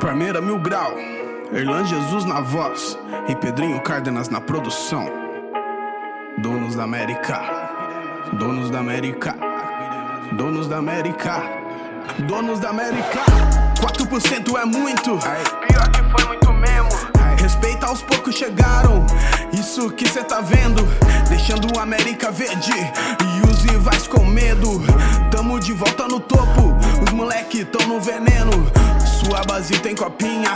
Parmeira Mil Grau, Erlan Jesus na voz e Pedrinho Cárdenas na produção. Donos da América, donos da América, donos da América, donos da América. 4% é muito, Pior que foi muito mesmo. respeita aos poucos chegaram. Isso que cê tá vendo, deixando a América verde e os rivais com medo. Tamo de volta no topo, os moleque tão no veneno. Sua base tem copinha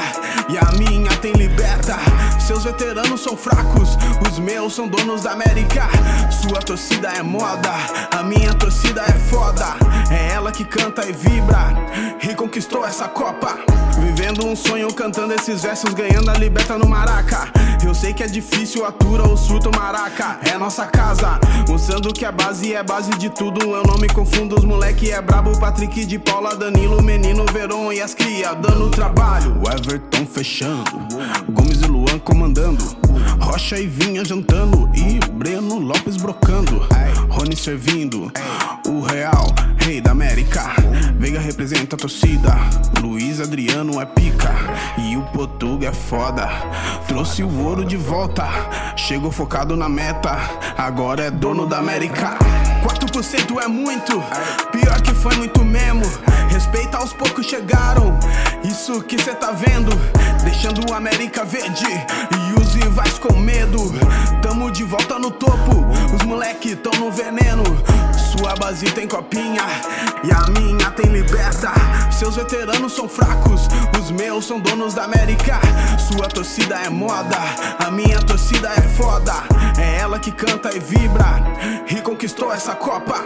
e a minha tem liberta. Seus veteranos são fracos, os meus são donos da América. Sua torcida é moda, a minha torcida é foda. É ela que canta e vibra e conquistou essa Copa. Vivendo um sonho, cantando esses versos, ganhando a liberta no Maraca. Eu sei que é difícil, atura o surto maraca. É nossa casa, mostrando que a base é base de tudo. Eu não me confundo, os moleque é brabo. Patrick de Paula, Danilo, Menino, Veron e as cria dando trabalho. Everton fechando, Gomes e Luan comandando. Rocha e Vinha jantando e Breno Lopes brocando. Rony servindo, o Real, rei da América. Veiga representa a torcida, Luiz Adriano é pica e o Portuga é foda. Trouxe o ouro de volta, chegou focado na meta, agora é dono da América. 4% é muito, pior que foi muito mesmo. Respeita aos poucos chegaram, isso que cê tá vendo, deixando a América verde e os rivais com medo. Tamo de volta no topo, os moleque tão no veneno. Sua base tem copinha e a minha tem liberta. Seus veteranos são fracos, os meus são donos da América. Sua torcida é moda, a minha torcida é foda. É ela que canta e vibra e conquistou essa Copa.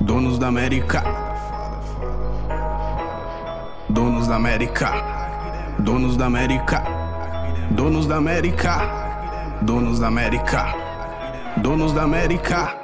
Donos da América. Donos da América. Donos da América. Donos da América. Donos da América. Donos da América.